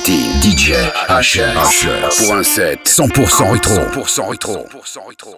platine. DJ HS. HS. Pour un set 100% rétro. 100% rétro. 100% rétro.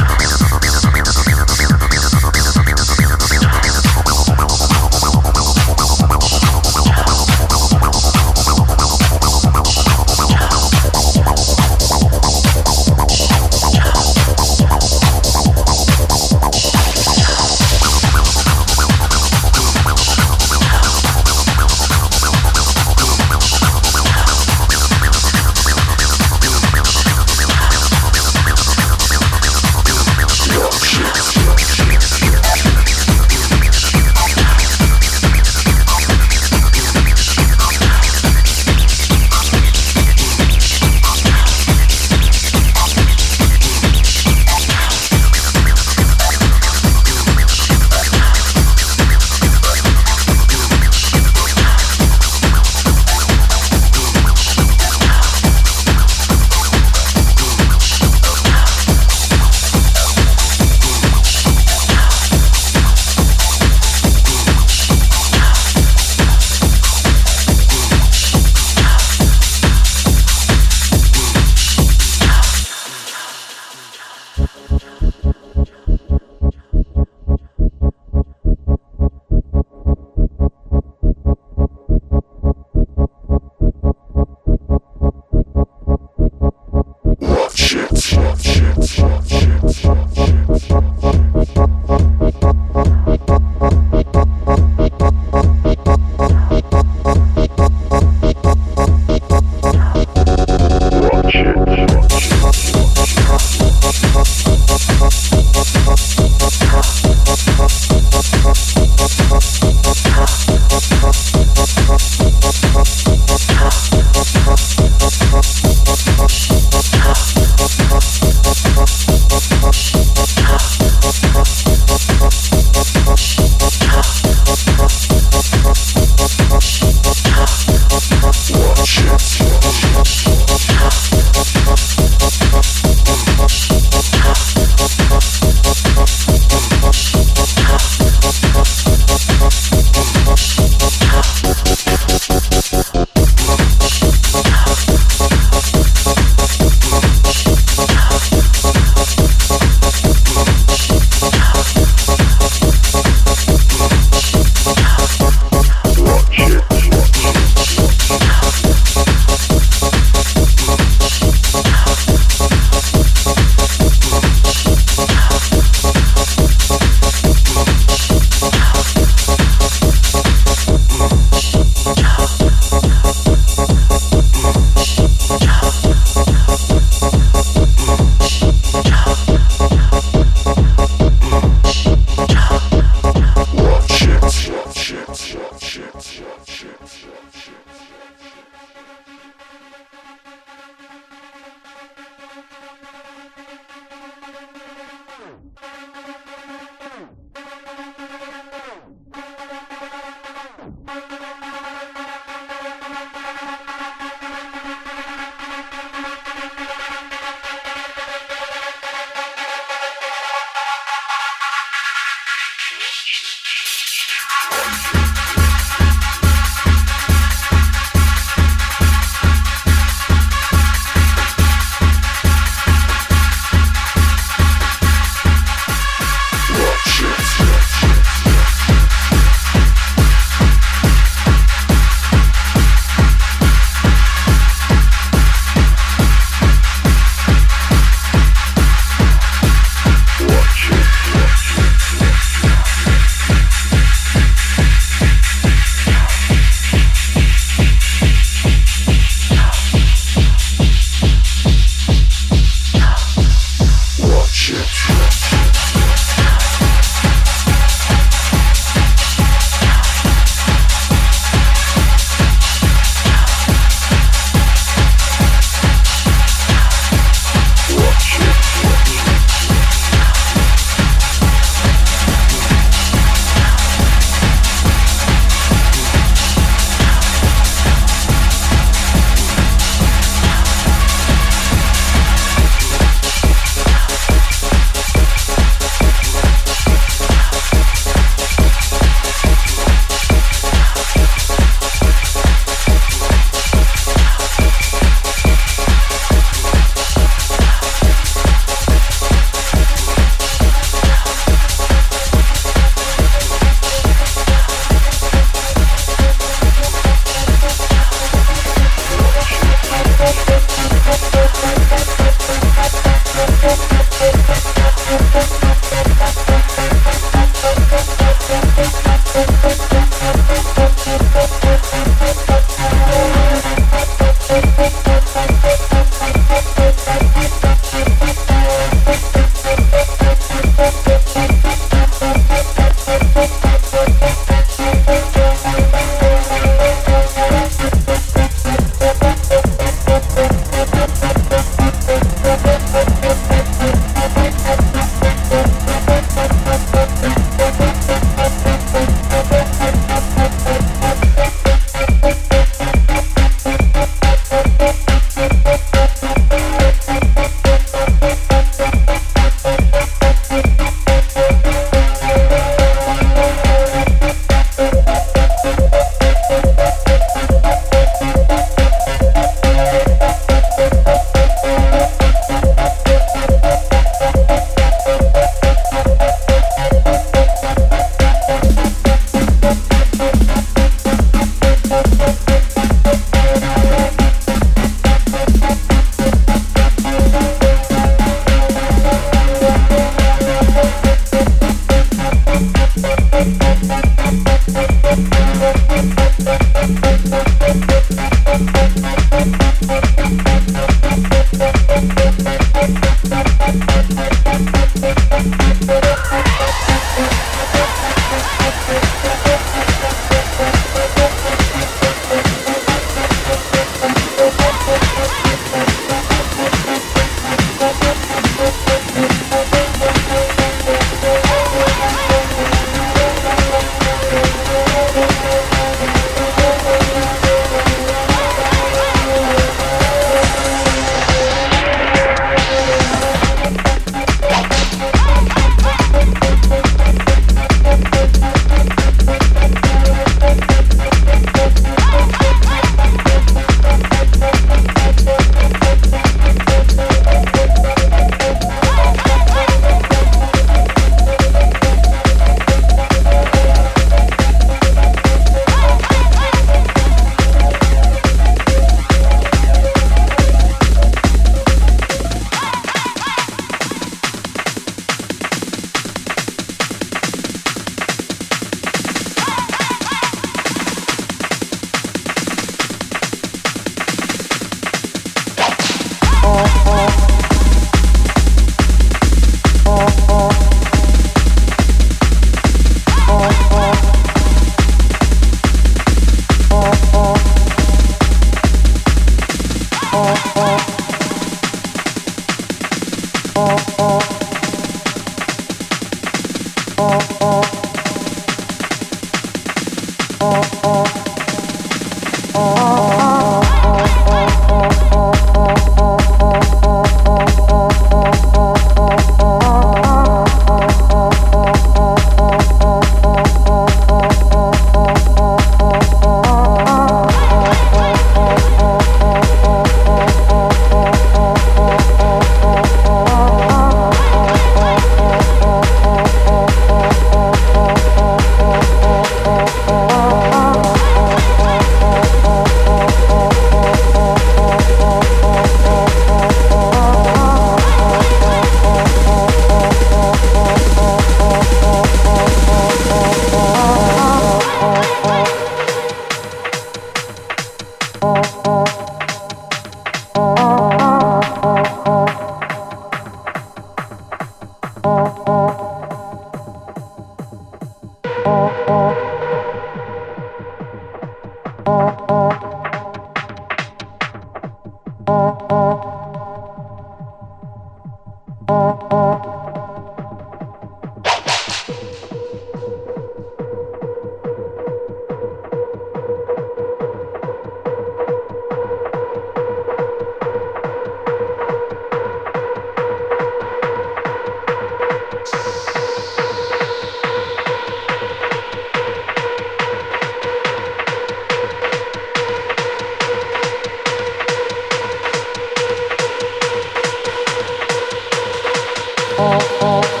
oh, oh. oh.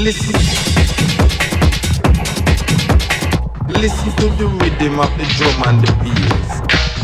Listen. Listen to the rhythm of the drum and the bass.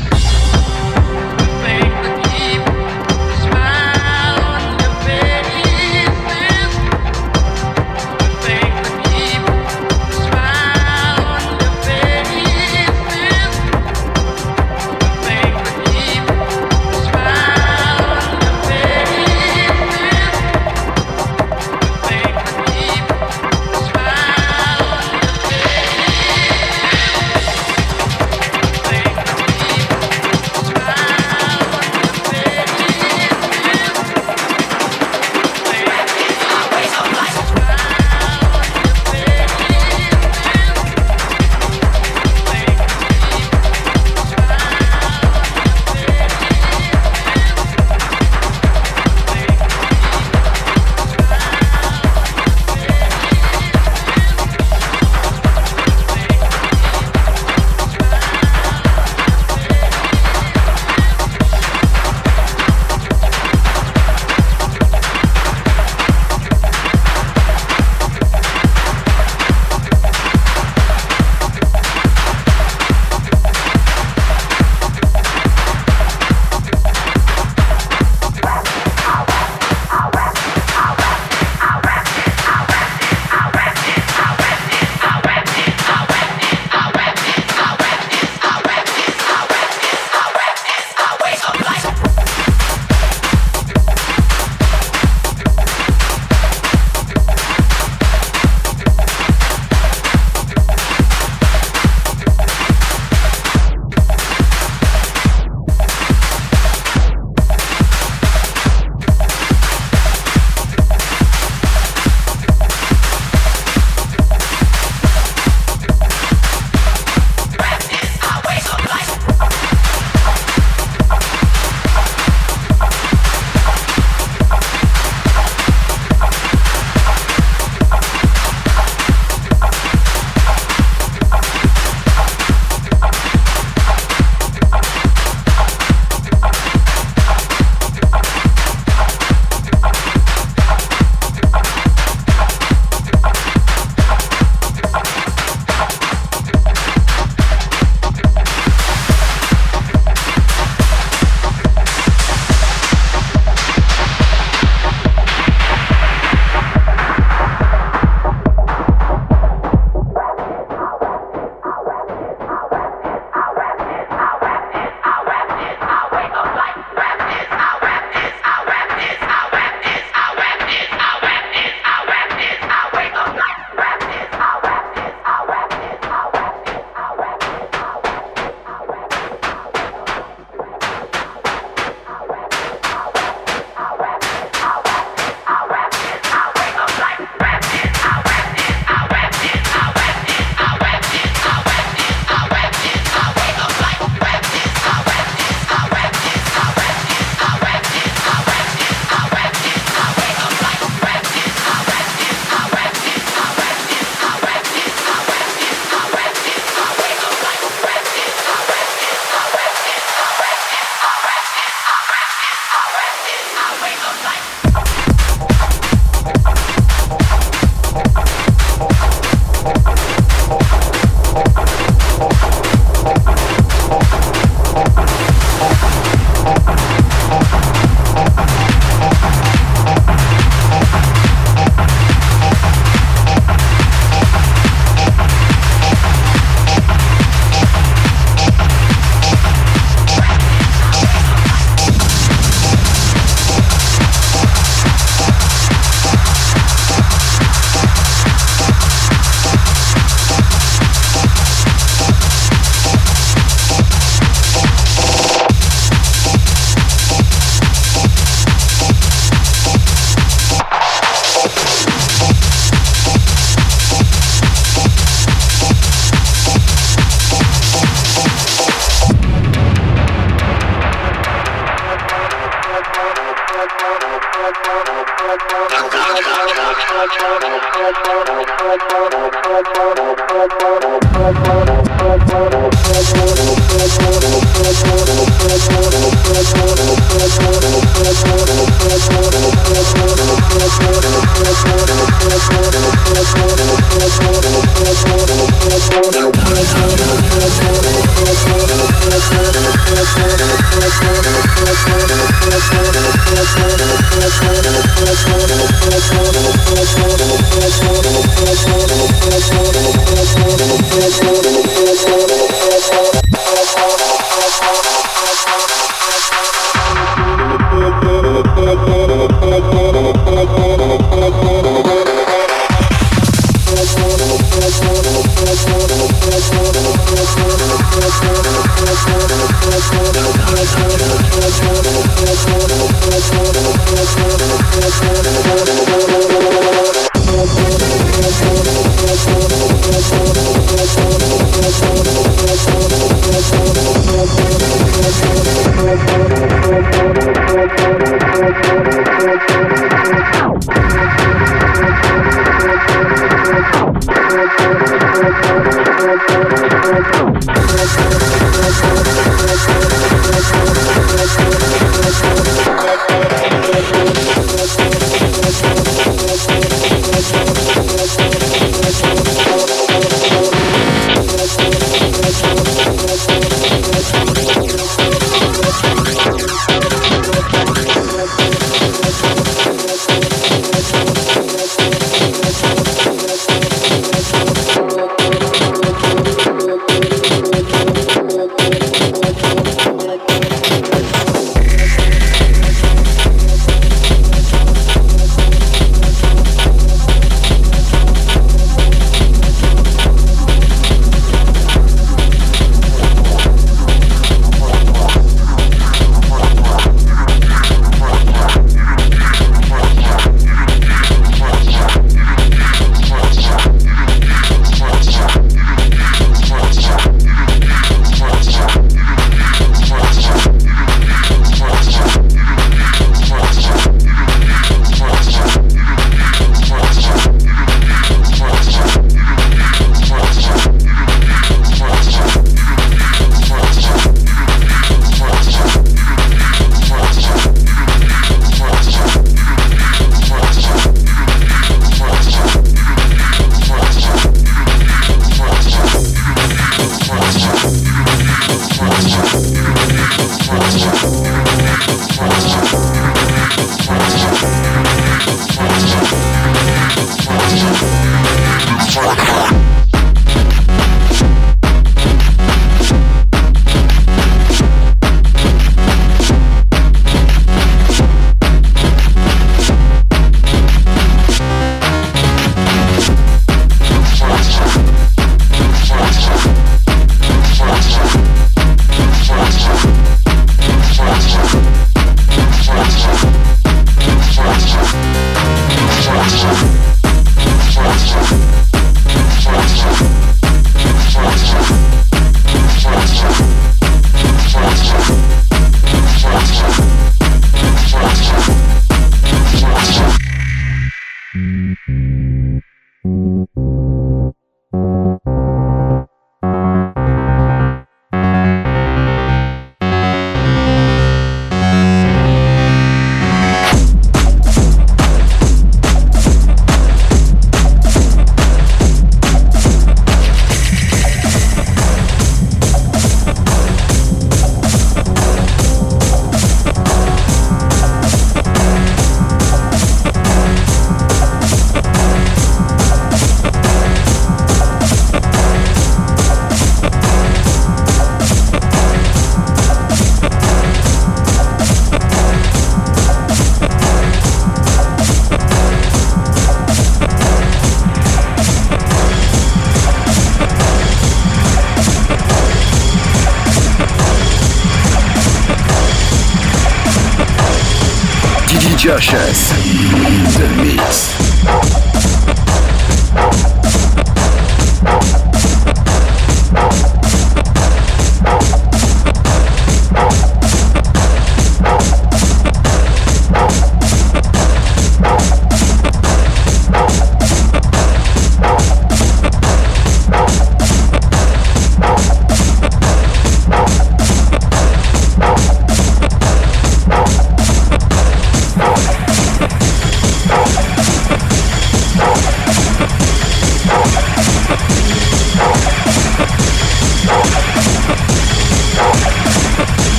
Josh's in the mix.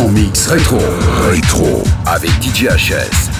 100% mix rétro. Rétro. Avec DJ HS.